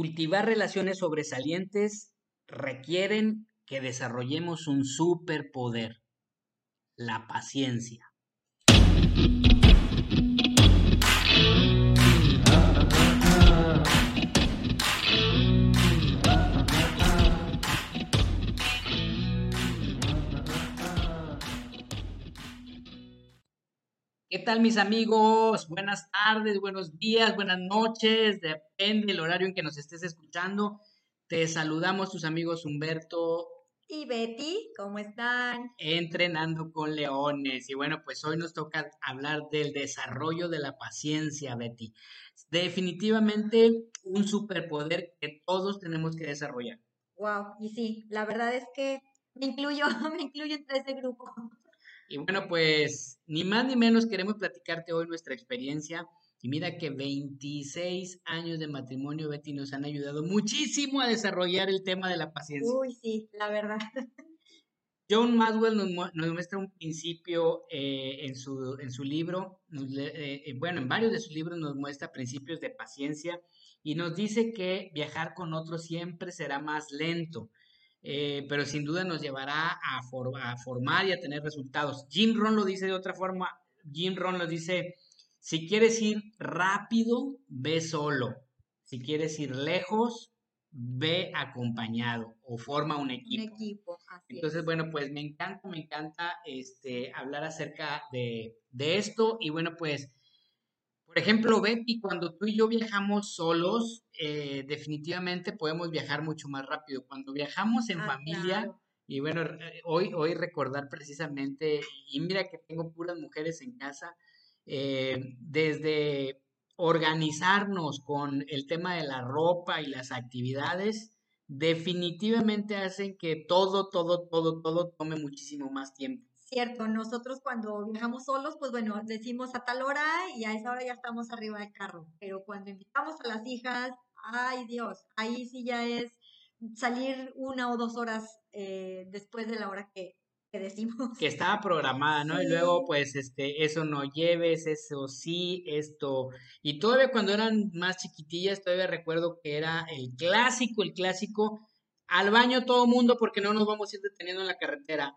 Cultivar relaciones sobresalientes requieren que desarrollemos un superpoder, la paciencia. ¿Qué tal mis amigos? Buenas tardes, buenos días, buenas noches, depende del horario en que nos estés escuchando. Te saludamos tus amigos Humberto y Betty, ¿cómo están? Entrenando con leones. Y bueno, pues hoy nos toca hablar del desarrollo de la paciencia, Betty. Definitivamente un superpoder que todos tenemos que desarrollar. Wow, y sí, la verdad es que me incluyo, me incluyo entre ese grupo. Y bueno, pues ni más ni menos queremos platicarte hoy nuestra experiencia. Y mira que 26 años de matrimonio, Betty, nos han ayudado muchísimo a desarrollar el tema de la paciencia. Uy, sí, la verdad. John Maswell nos, muestra un principio eh, en, su, en su libro, eh, eh, bueno, en varios de sus libros nos muestra principios de paciencia y nos dice que viajar con otros siempre será más lento. Eh, pero sin duda nos llevará a, formar y a tener resultados. Jim Ron lo dice de otra forma, Jim Ron lo dice, si quieres ir rápido, ve solo, si quieres ir lejos, ve acompañado o forma un equipo. equipo Entonces, bueno, pues me encanta, me encanta este, hablar acerca de, de esto y bueno, pues por ejemplo, Betty, cuando tú y yo viajamos solos, eh, definitivamente podemos viajar mucho más rápido. Cuando viajamos en ah, familia, y bueno, eh, hoy, hoy recordar precisamente, y mira que tengo puras mujeres en casa, eh, desde organizarnos con el tema de la ropa y las actividades, definitivamente hacen que todo, todo, todo, todo tome muchísimo más tiempo cierto, nosotros cuando viajamos solos, pues bueno, decimos a tal hora y a esa hora ya estamos arriba del carro, pero cuando invitamos a las hijas, ay Dios, ahí sí ya es salir una o dos horas eh, después de la hora que, decimos. Que estaba programada, ¿no? Y luego, pues, este, eso no lleves, eso sí, esto. Y todavía cuando eran más chiquitillas, todavía recuerdo que era el clásico, el clásico, al baño todo mundo porque no nos vamos a ir deteniendo en la carretera.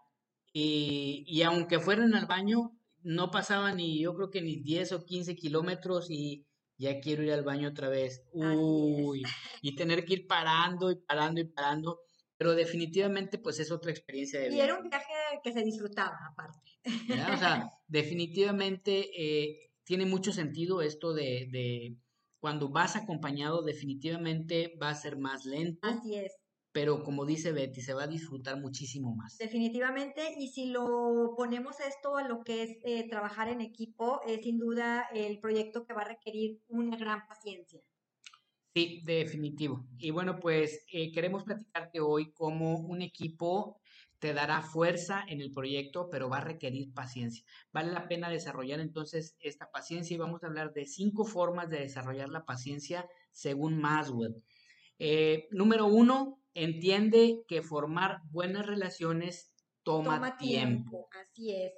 Y, y aunque fueran al baño, no pasaban ni, yo creo que ni 10 o 15 kilómetros y ya quiero ir al baño otra vez. Uy, y tener que ir parando y parando y parando. Pero definitivamente, pues es otra experiencia de vida. Y era un viaje que se disfrutaba, aparte. O sea, definitivamente eh, tiene mucho sentido esto de, de cuando vas acompañado, definitivamente va a ser más lento. Así es pero como dice Betty, se va a disfrutar muchísimo más. Definitivamente, y si lo ponemos esto a lo que es eh, trabajar en equipo, es sin duda el proyecto que va a requerir una gran paciencia. Sí, definitivo. Y bueno, pues eh, queremos platicarte hoy cómo un equipo te dará fuerza en el proyecto, pero va a requerir paciencia. Vale la pena desarrollar entonces esta paciencia y vamos a hablar de cinco formas de desarrollar la paciencia según Maswell. Eh, número uno, entiende que formar buenas relaciones toma, tiempo. Así es.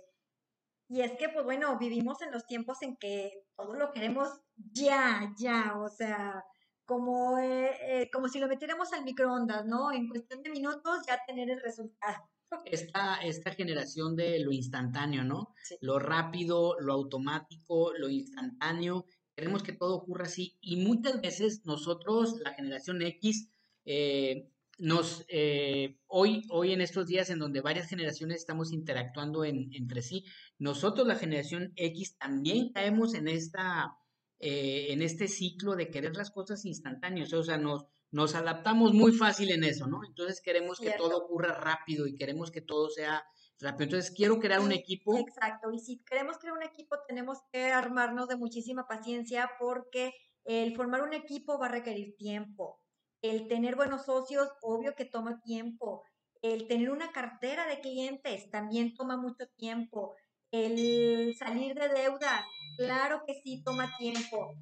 Y es que, pues bueno, vivimos en los tiempos en que todo lo queremos ya, ya, o sea, como, eh, eh, como si lo metiéramos al microondas, ¿no? En cuestión de minutos ya tener el resultado. Esta, esta generación de lo instantáneo, ¿no? Lo rápido, lo automático, lo instantáneo, queremos que todo ocurra así y muchas veces nosotros, la generación X, eh, nos eh, hoy, hoy en estos días en donde varias generaciones estamos interactuando entre sí, nosotros la generación X también caemos en esta eh, en este ciclo de querer las cosas instantáneas, o sea, nos, nos adaptamos muy fácil en eso, ¿no? Entonces queremos que todo ocurra rápido y queremos que todo sea rápido. Entonces quiero crear un equipo. Exacto, y si queremos crear un equipo tenemos que armarnos de muchísima paciencia porque el formar un equipo va a requerir tiempo el tener buenos socios, obvio que toma tiempo. El tener una cartera de clientes también toma mucho tiempo. El salir de deuda, claro que sí toma tiempo.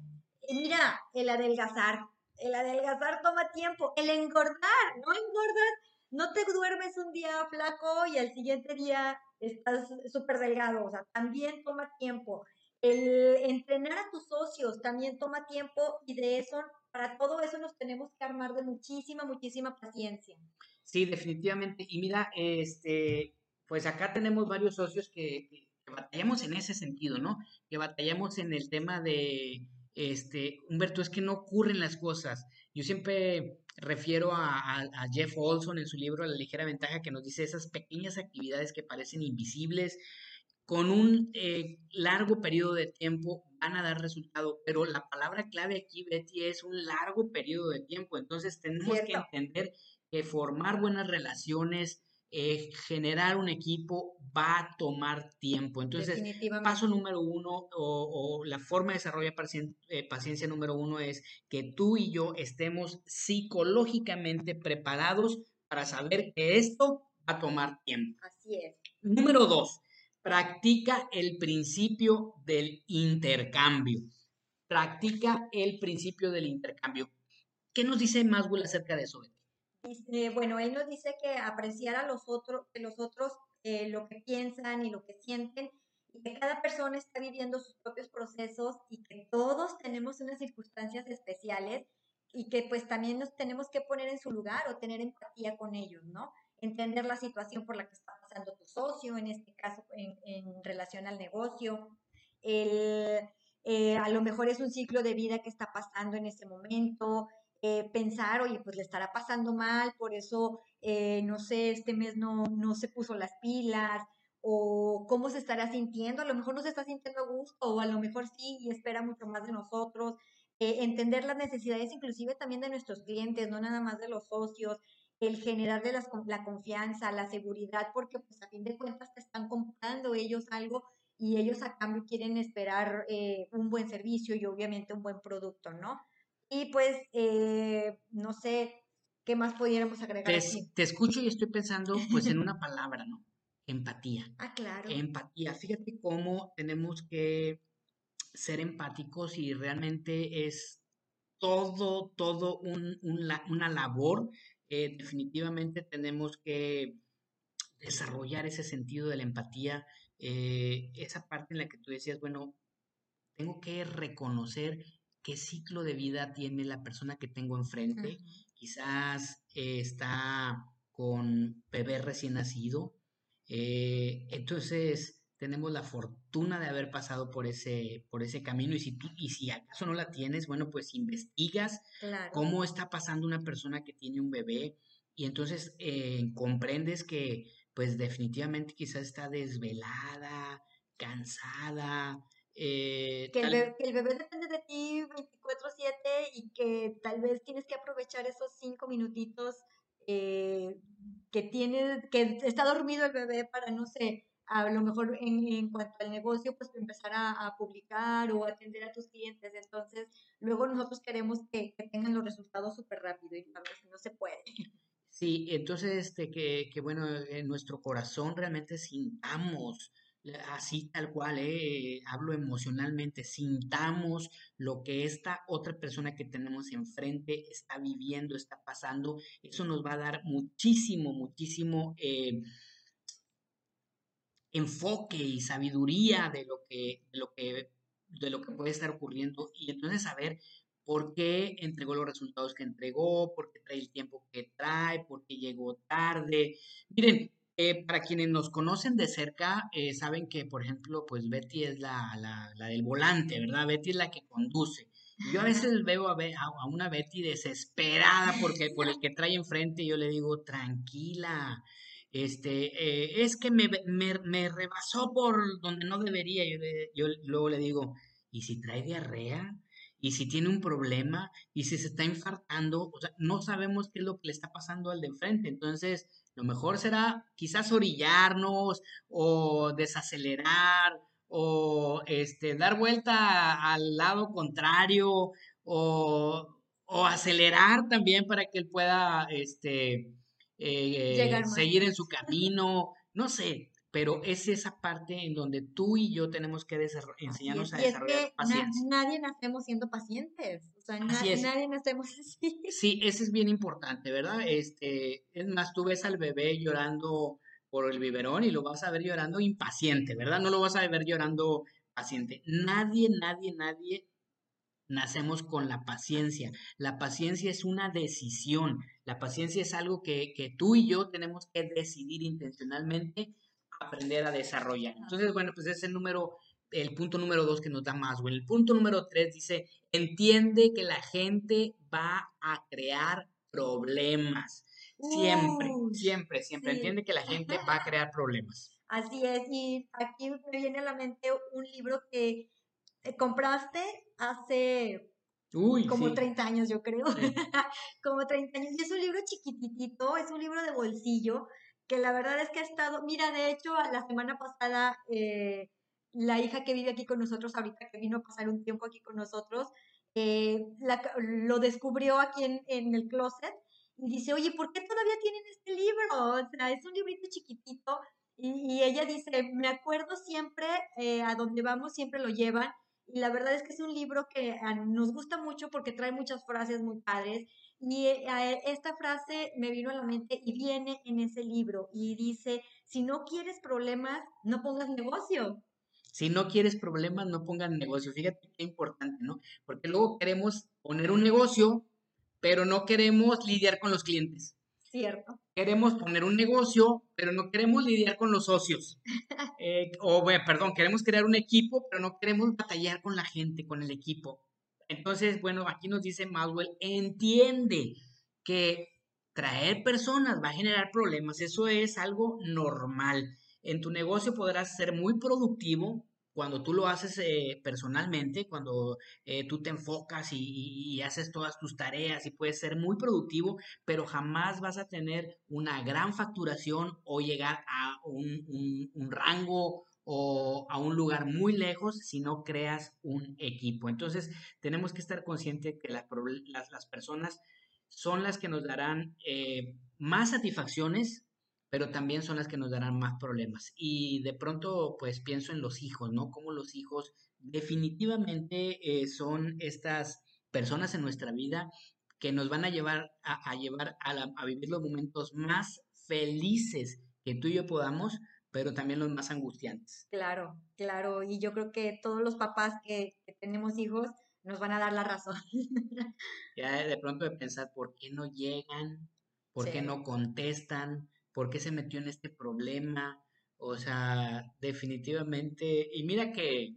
mira, el adelgazar. El adelgazar toma tiempo. El engordar, no engordar. No te duermes un día flaco y al siguiente día estás súper delgado. O sea, también toma tiempo. El entrenar a tus socios también toma tiempo y de eso para todo eso nos tenemos que armar de muchísima, muchísima paciencia. Sí, definitivamente. Y mira, este, pues acá tenemos varios socios que, batallamos en ese sentido, ¿no? Que batallamos en el tema de, este, Humberto, es que no ocurren las cosas. Yo siempre refiero a, a, Jeff Olson en su libro La ligera ventaja que nos dice esas pequeñas actividades que parecen invisibles, con un eh, largo periodo de tiempo van a dar resultado, pero la palabra clave aquí, Betty, es un largo periodo de tiempo. Entonces tenemos que entender que formar buenas relaciones, eh, generar un equipo va a tomar tiempo. Entonces, paso número uno o, la forma de desarrollar eh, paciencia número uno es que tú y yo estemos psicológicamente preparados para saber que esto va a tomar tiempo. Así es. Número dos, practica el principio del intercambio. Practica el principio del intercambio. ¿Qué nos dice Maswell acerca de eso? bueno, él nos dice que apreciar a los otros, que los otros eh, lo que piensan y lo que sienten, y que cada persona está viviendo sus propios procesos y que todos tenemos unas circunstancias especiales y que pues también nos tenemos que poner en su lugar o tener empatía con ellos, ¿no? Entender la situación por la que está tu socio, en este caso en, relación al negocio. El, eh, a lo mejor es un ciclo de vida que está pasando en ese momento. Eh, pensar, oye, pues le estará pasando mal, por eso, eh, no sé, este mes no, no se puso las pilas, o cómo se estará sintiendo, a lo mejor no se está sintiendo a gusto, o a lo mejor sí y espera mucho más de nosotros. entender las necesidades inclusive también de nuestros clientes, no nada más de los socios, el generarle las, la confianza, la seguridad, porque pues a fin de cuentas te están comprando ellos algo y ellos a cambio quieren esperar eh, un buen servicio y obviamente un buen producto, ¿no? Y pues, eh, no sé, ¿qué más pudiéramos agregar? Te, te, escucho y estoy pensando pues en una palabra, ¿no? Empatía. Ah, claro. Empatía. Fíjate cómo tenemos que ser empáticos y realmente es todo, todo un, una labor eh, definitivamente tenemos que desarrollar ese sentido de la empatía, eh, esa parte en la que tú decías, bueno, tengo que reconocer qué ciclo de vida tiene la persona que tengo enfrente. Quizás eh, está con bebé recién nacido. entonces, tenemos la fortuna de haber pasado por ese, por ese camino y si tú, y si acaso no la tienes, bueno, pues investigas cómo está pasando una persona que tiene un bebé y entonces eh, comprendes que pues definitivamente quizás está desvelada, cansada. Eh, que, el bebé, que, el bebé, depende de ti 24/7 y que tal vez tienes que aprovechar esos cinco minutitos eh, que tiene, que está dormido el bebé para, no sé, a lo mejor en, en cuanto al negocio, pues empezar a, publicar o atender a tus clientes. Entonces, luego nosotros queremos que, tengan los resultados súper rápido y a veces no se puede. Sí, entonces, este, que, que bueno, en nuestro corazón realmente sintamos así tal cual, eh, hablo emocionalmente, sintamos lo que esta otra persona que tenemos enfrente está viviendo, está pasando, eso nos va a dar muchísimo, muchísimo eh, enfoque y sabiduría de lo que, de lo que, de lo que puede estar ocurriendo y entonces saber por qué entregó los resultados que entregó, por qué trae el tiempo que trae, por qué llegó tarde. Miren, eh, para quienes nos conocen de cerca, eh, saben que, por ejemplo, pues Betty es la, la, la, del volante, ¿verdad? Betty es la que conduce. Yo a veces veo a, a, una Betty desesperada porque por el que trae enfrente, yo le digo, tranquila, este, eh, es que me, me, rebasó por donde no debería. Yo, yo luego le digo, ¿y si trae diarrea? ¿Y si tiene un problema? ¿Y si se está infartando? O sea, no sabemos qué es lo que le está pasando al de enfrente. Entonces, lo mejor será quizás orillarnos o desacelerar o este, dar vuelta al lado contrario o, o acelerar también para que él pueda este, eh, seguir en su camino, no sé, pero es esa parte en donde tú y yo tenemos que enseñarnos a desarrollar paciencia. nadie nacemos siendo pacientes, o sea, nadie nacemos así. Sí, eso es bien importante, ¿verdad? Este, es más, tú ves al bebé llorando por el biberón y lo vas a ver llorando impaciente, ¿verdad? No lo vas a ver llorando paciente. Nadie, nadie, nadie nacemos con la paciencia. La paciencia es una decisión. La paciencia es algo que, que tú y yo tenemos que decidir intencionalmente aprender a desarrollar. Entonces, bueno, pues es el número, el punto número dos que nos da más. Bueno, el punto número tres dice, entiende que la gente va a crear problemas. Siempre, siempre, siempre. Entiende que la gente va a crear problemas. Así es, y aquí me viene a la mente un libro que compraste hace como 30 años, yo creo. como 30 años. Y es un libro chiquititito, es un libro de bolsillo, que la verdad es que ha estado, mira, de hecho, la semana pasada, eh, la hija que vive aquí con nosotros, ahorita que vino a pasar un tiempo aquí con nosotros, eh, lo descubrió aquí en, en, el closet y dice, oye, ¿por qué todavía tienen este libro? O sea, es un librito chiquitito. Y, ella dice, me acuerdo siempre, eh, a donde vamos siempre lo llevan. Y la verdad es que es un libro que nos gusta mucho porque trae muchas frases muy padres. Y esta frase me vino a la mente y viene en ese libro y dice, si no quieres problemas, no pongas negocio. Si no quieres problemas, no pongas negocio. Fíjate qué importante, ¿no? Porque luego queremos poner un negocio, pero no queremos lidiar con los clientes. Cierto. Queremos poner un negocio, pero no queremos lidiar con los socios. Eh, o, bueno, perdón, queremos crear un equipo, pero no queremos batallar con la gente, con el equipo. Entonces, bueno, aquí nos dice Maswell, entiende que traer personas va a generar problemas. Eso es algo normal. En tu negocio podrás ser muy productivo cuando tú lo haces eh, personalmente, cuando eh, tú te enfocas y, haces todas tus tareas y puedes ser muy productivo, pero jamás vas a tener una gran facturación o llegar a un, un rango o a un lugar muy lejos si no creas un equipo. Entonces, tenemos que estar conscientes que las, las, personas son las que nos darán eh, más satisfacciones, pero también son las que nos darán más problemas. Y de pronto, pues pienso en los hijos, ¿no? Como los hijos definitivamente eh, son estas personas en nuestra vida que nos van a llevar a, llevar a, a vivir los momentos más felices que tú y yo podamos, pero también los más angustiantes. Claro, claro, y yo creo que todos los papás que, tenemos hijos nos van a dar la razón. ya de pronto de pensar, ¿por qué no llegan? ¿Por qué no contestan? ¿Por qué se metió en este problema? O sea, definitivamente, y mira que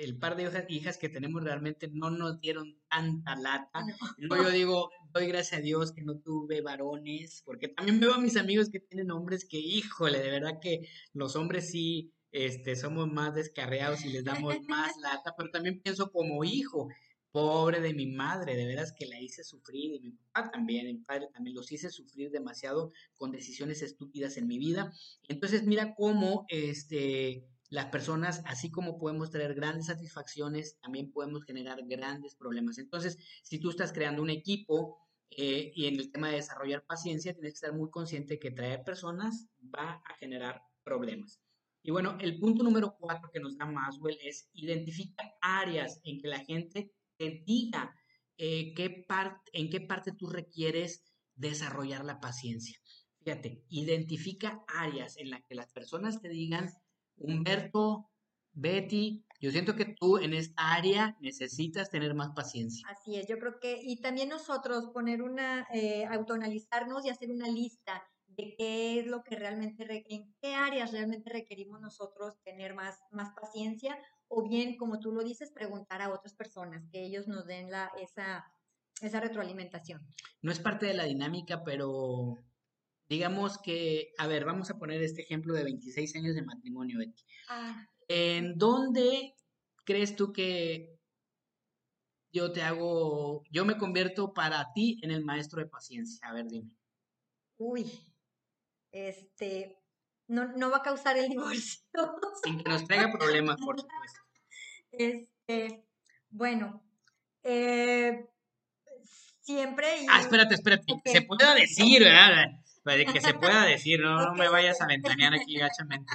el par de hijas, que tenemos realmente no nos dieron tanta lata. Luego yo digo, doy gracias a Dios que no tuve varones, porque también veo a mis amigos que tienen hombres que, híjole, de verdad que los hombres sí este, somos más descarriados y les damos más lata, pero también pienso como hijo, pobre de mi madre, de veras que la hice sufrir, y mi papá también, mi padre también, los hice sufrir demasiado con decisiones estúpidas en mi vida. Entonces, mira cómo, este, las personas, así como podemos traer grandes satisfacciones, también podemos generar grandes problemas. Entonces, si tú estás creando un equipo eh, y en el tema de desarrollar paciencia, tienes que estar muy consciente que traer personas va a generar problemas. Y bueno, el punto número cuatro que nos da Maswell es identifica áreas en que la gente te diga eh, qué en qué parte tú requieres desarrollar la paciencia. Fíjate, identifica áreas en las que las personas te digan, Humberto, Betty, yo siento que tú en esta área necesitas tener más paciencia. Así es, yo creo que, y también nosotros poner una, eh, autoanalizarnos y hacer una lista de qué es lo que realmente, en qué áreas realmente requerimos nosotros tener más, más paciencia, o bien, como tú lo dices, preguntar a otras personas, que ellos nos den la, esa, esa retroalimentación. No es parte de la dinámica, pero digamos que, a ver, vamos a poner este ejemplo de 26 años de matrimonio, Betty. Ah. ¿En dónde crees tú que yo te hago, yo me convierto para ti en el maestro de paciencia? A ver, dime. Uy, este, no, no va a causar el divorcio. Sin que nos traiga problemas, por supuesto. Este, bueno, eh, siempre. ah, espérate, espérate, se puede decir, ¿verdad? que se pueda decir, no, no me vayas a ventanear aquí gachamente.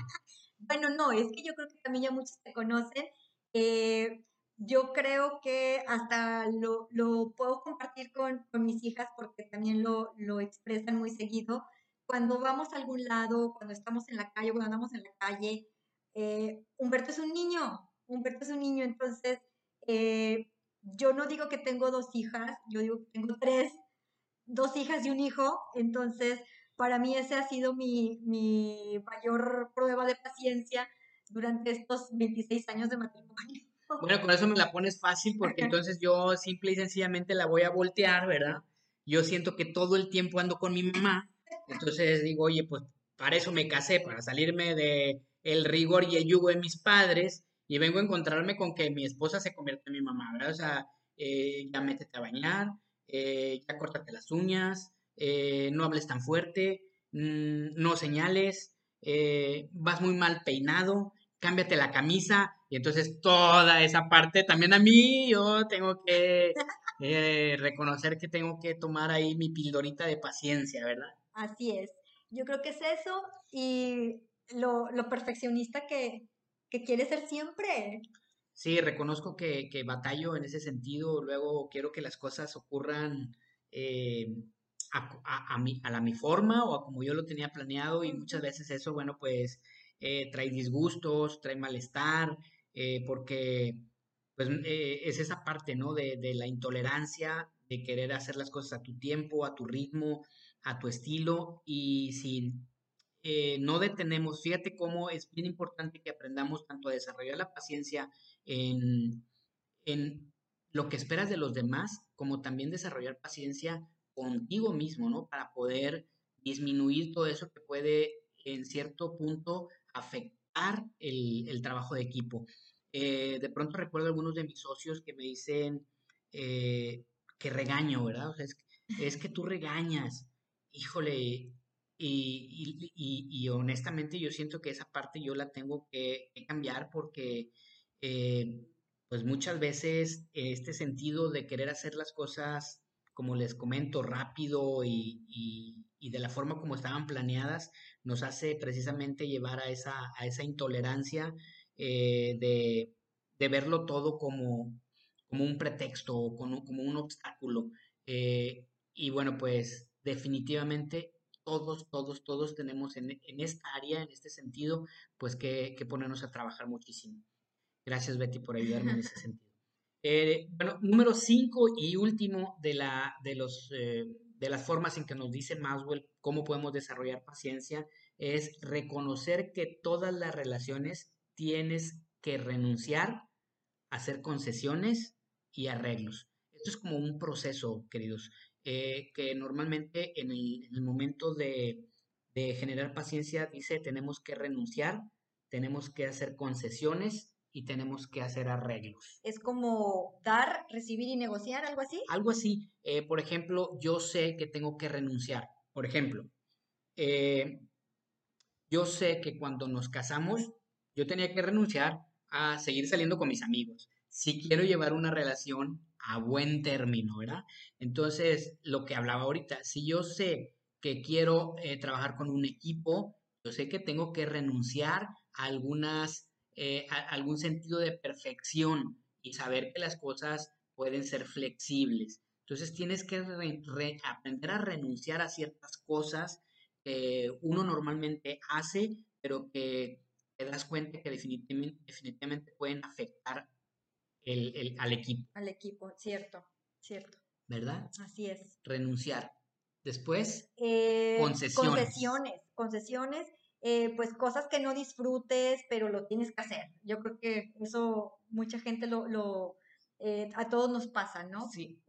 Bueno, no, es que yo creo que también ya muchos te conocen. Eh, yo creo que hasta lo, lo puedo compartir con, con, mis hijas porque también lo, lo, expresan muy seguido. Cuando vamos a algún lado, cuando estamos en la calle, cuando andamos en la calle, eh, Humberto es un niño, Humberto es un niño, entonces eh, yo no digo que tengo dos hijas, yo digo que tengo tres, dos hijas y un hijo, entonces para mí ese ha sido mi, mi mayor prueba de paciencia durante estos 26 años de matrimonio. Bueno, con eso me la pones fácil porque entonces yo simple y sencillamente la voy a voltear, ¿verdad? Yo siento que todo el tiempo ando con mi mamá, entonces digo, oye, pues para eso me casé, para salirme de el rigor y el yugo de mis padres y vengo a encontrarme con que mi esposa se convierte en mi mamá, ¿verdad? O sea, eh, ya métete a bañar, eh, ya córtate las uñas, eh, no hables tan fuerte, mm, no señales, vas muy mal peinado, cámbiate la camisa, y entonces toda esa parte también a mí yo tengo que reconocer que tengo que tomar ahí mi pildorita de paciencia, ¿verdad? Así es. Yo creo que es eso y lo, lo perfeccionista que, que quiere ser siempre. Sí, reconozco que, que, batallo en ese sentido. Luego quiero que las cosas ocurran eh, a, a, mi, a la mi forma o a como yo lo tenía planeado y muchas veces eso, bueno, pues eh, trae disgustos, trae malestar, eh, porque pues es esa parte, ¿no? De, de la intolerancia, de querer hacer las cosas a tu tiempo, a tu ritmo, a tu estilo y sin eh, no detenemos. Fíjate cómo es bien importante que aprendamos tanto a desarrollar la paciencia en, en lo que esperas de los demás, como también desarrollar paciencia contigo mismo, ¿no? Para poder disminuir todo eso que puede en cierto punto afectar el, trabajo de equipo. Eh, de pronto recuerdo algunos de mis socios que me dicen eh, que regaño, ¿verdad? Es, es que tú regañas. Híjole, y, honestamente yo siento que esa parte yo la tengo que, cambiar porque eh, pues muchas veces este sentido de querer hacer las cosas, como les comento, rápido y, de la forma como estaban planeadas, nos hace precisamente llevar a esa, a esa intolerancia eh, de, verlo todo como, como un pretexto, como, como un obstáculo. Eh, y bueno, pues definitivamente todos, todos, todos tenemos en, esta área, en este sentido, pues que, ponernos a trabajar muchísimo. Gracias, Betty, por ayudarme en ese sentido. Eh, bueno, número cinco y último de, la, de, los, de las formas en que nos dice Maswell cómo podemos desarrollar paciencia es reconocer que todas las relaciones tienes que renunciar, hacer concesiones y arreglos. Esto es como un proceso, queridos. Eh, que normalmente en el, momento de, generar paciencia dice tenemos que renunciar, tenemos que hacer concesiones y tenemos que hacer arreglos. Es como dar, recibir y negociar, algo así. Algo así. Eh, por ejemplo, yo sé que tengo que renunciar. Por ejemplo, eh, yo sé que cuando nos casamos, yo tenía que renunciar a seguir saliendo con mis amigos. Si quiero llevar una relación a buen término, ¿verdad? Entonces, lo que hablaba ahorita, si yo sé que quiero eh, trabajar con un equipo, yo sé que tengo que renunciar a algunas, eh, algún sentido de perfección y saber que las cosas pueden ser flexibles. Entonces tienes que aprender a renunciar a ciertas cosas que uno normalmente hace, pero que te das cuenta que definitivamente, definitivamente pueden afectar el, al equipo. Al equipo, cierto, cierto. ¿Verdad? Así es. Renunciar. Después, eh, concesiones. Concesiones, concesiones, eh, pues cosas que no disfrutes, pero lo tienes que hacer. Yo creo que eso mucha gente lo, lo eh, a todos nos pasa, ¿no? Sí.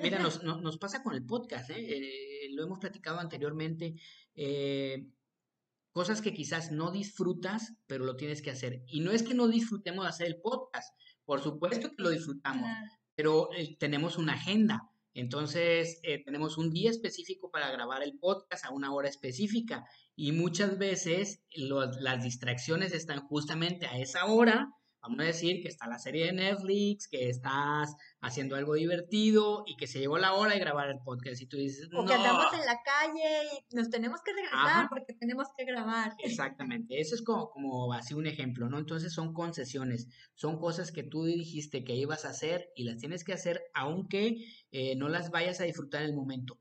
Mira, nos, nos pasa con el podcast, ¿eh? lo hemos platicado anteriormente. Cosas que quizás no disfrutas, pero lo tienes que hacer. Y no es que no disfrutemos de hacer el podcast, por supuesto que lo disfrutamos, pero eh, tenemos una agenda. Entonces, eh, tenemos un día específico para grabar el podcast a una hora específica y muchas veces las distracciones están justamente a esa hora vamos a decir que está la serie de Netflix, que estás haciendo algo divertido y que se llegó la hora de grabar el podcast y tú dices, o que andamos en la calle y nos tenemos que regresar porque tenemos que grabar. Exactamente, eso es como, como así un ejemplo, ¿no? Entonces son concesiones, son cosas que tú dijiste que ibas a hacer y las tienes que hacer aunque eh, no las vayas a disfrutar en el momento.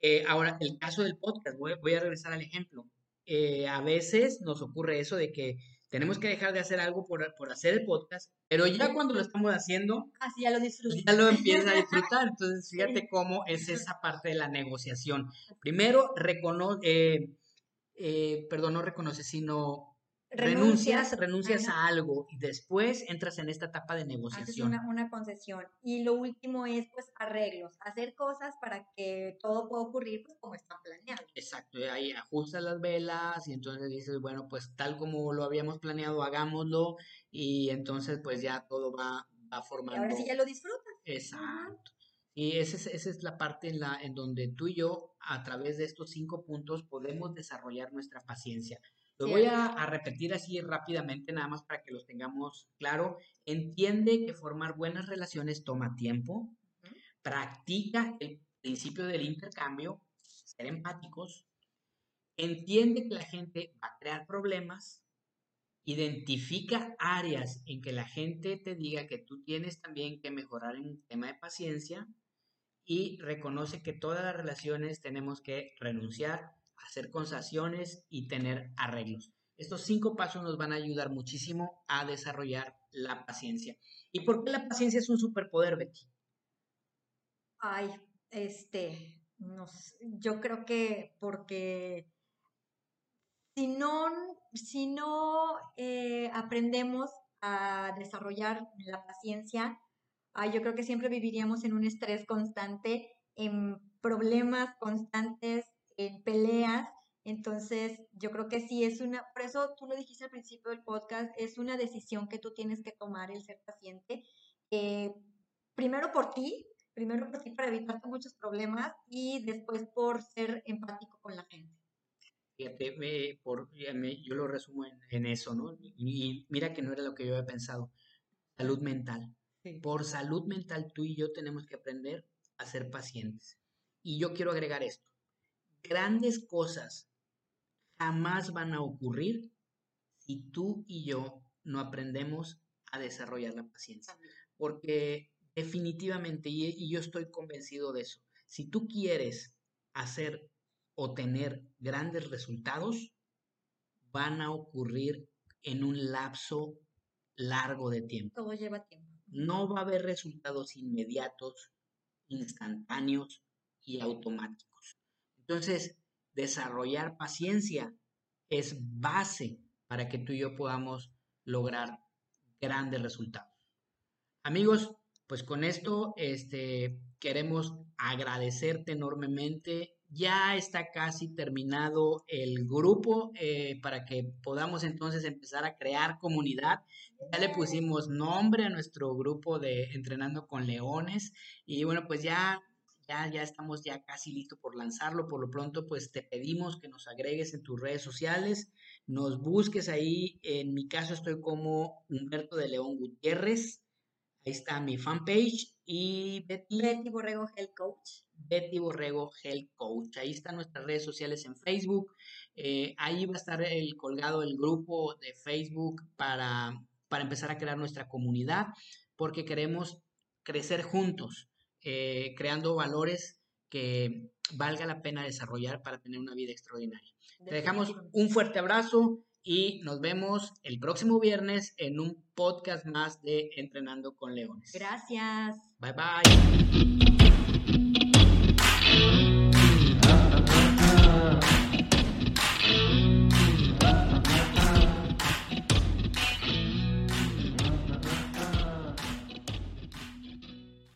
Eh, ahora, el caso del podcast, voy, voy a regresar al ejemplo. Eh, a veces nos ocurre eso de que tenemos que dejar de hacer algo por, hacer el podcast, pero ya cuando lo estamos haciendo, Así ya lo disfrutas. Ya lo empieza a disfrutar. Entonces, fíjate cómo es esa parte de la negociación. Primero, reconoce, eh, eh, perdón, no reconoce, sino renuncias, renuncias a algo y después entras en esta etapa de negociación. Haces una, concesión. Y lo último es, pues, arreglos, hacer cosas para que todo pueda ocurrir pues, como está planeado. Exacto, ahí ajustas las velas y entonces dices, bueno, pues tal como lo habíamos planeado, hagámoslo y entonces pues ya todo va, va formando. Y ahora sí ya lo disfrutas. Exacto. Y esa es, esa es la parte en, la, en donde tú y yo, a través de estos cinco puntos, podemos desarrollar nuestra paciencia. Lo voy a, repetir así rápidamente, nada más para que los tengamos claro. Entiende que formar buenas relaciones toma tiempo. Practica el principio del intercambio, ser empáticos. Entiende que la gente va a crear problemas. Identifica áreas en que la gente te diga que tú tienes también que mejorar en el tema de paciencia y reconoce que todas las relaciones tenemos que renunciar, hacer concesiones y tener arreglos. Estos cinco pasos nos van a ayudar muchísimo a desarrollar la paciencia. ¿Y por qué la paciencia es un superpoder, Betty? Ay, este, no yo creo que porque si no, si no eh, aprendemos a desarrollar la paciencia, yo creo que siempre viviríamos en un estrés constante, en problemas constantes, en peleas. Entonces, yo creo que sí es una, por eso tú lo dijiste al principio del podcast, es una decisión que tú tienes que tomar el ser paciente. Eh, primero por ti, primero por ti para evitarte muchos problemas y después por ser empático con la gente. Fíjate, por, yo lo resumo en, eso, ¿no? Y mira que no era lo que yo había pensado. Salud mental. Por salud mental, tú y yo tenemos que aprender a ser pacientes. Y yo quiero agregar esto grandes cosas jamás van a ocurrir si tú y yo no aprendemos a desarrollar la paciencia. Porque definitivamente, y, yo estoy convencido de eso, si tú quieres hacer o tener grandes resultados, van a ocurrir en un lapso largo de tiempo. Todo lleva tiempo. No va a haber resultados inmediatos, instantáneos y automáticos. Entonces, desarrollar paciencia es base para que tú y yo podamos lograr grandes resultados. Amigos, pues con esto este, queremos agradecerte enormemente. Ya está casi terminado el grupo eh, para que podamos entonces empezar a crear comunidad. Ya le pusimos nombre a nuestro grupo de Entrenando con Leones y bueno, pues ya ya, estamos ya casi listos por lanzarlo. Por lo pronto, pues te pedimos que nos agregues en tus redes sociales, nos busques ahí. En mi caso estoy como Humberto de León Gutiérrez. Ahí está mi fanpage y Betty. Betty Borrego Health Coach. Betty Borrego Health Coach. Ahí están nuestras redes sociales en Facebook. Eh, ahí va a estar el colgado el grupo de Facebook para, para empezar a crear nuestra comunidad porque queremos crecer juntos. Eh, creando valores que valga la pena desarrollar para tener una vida extraordinaria. Te dejamos un fuerte abrazo y nos vemos el próximo viernes en un podcast más de Entrenando con Leones. Gracias. Bye bye.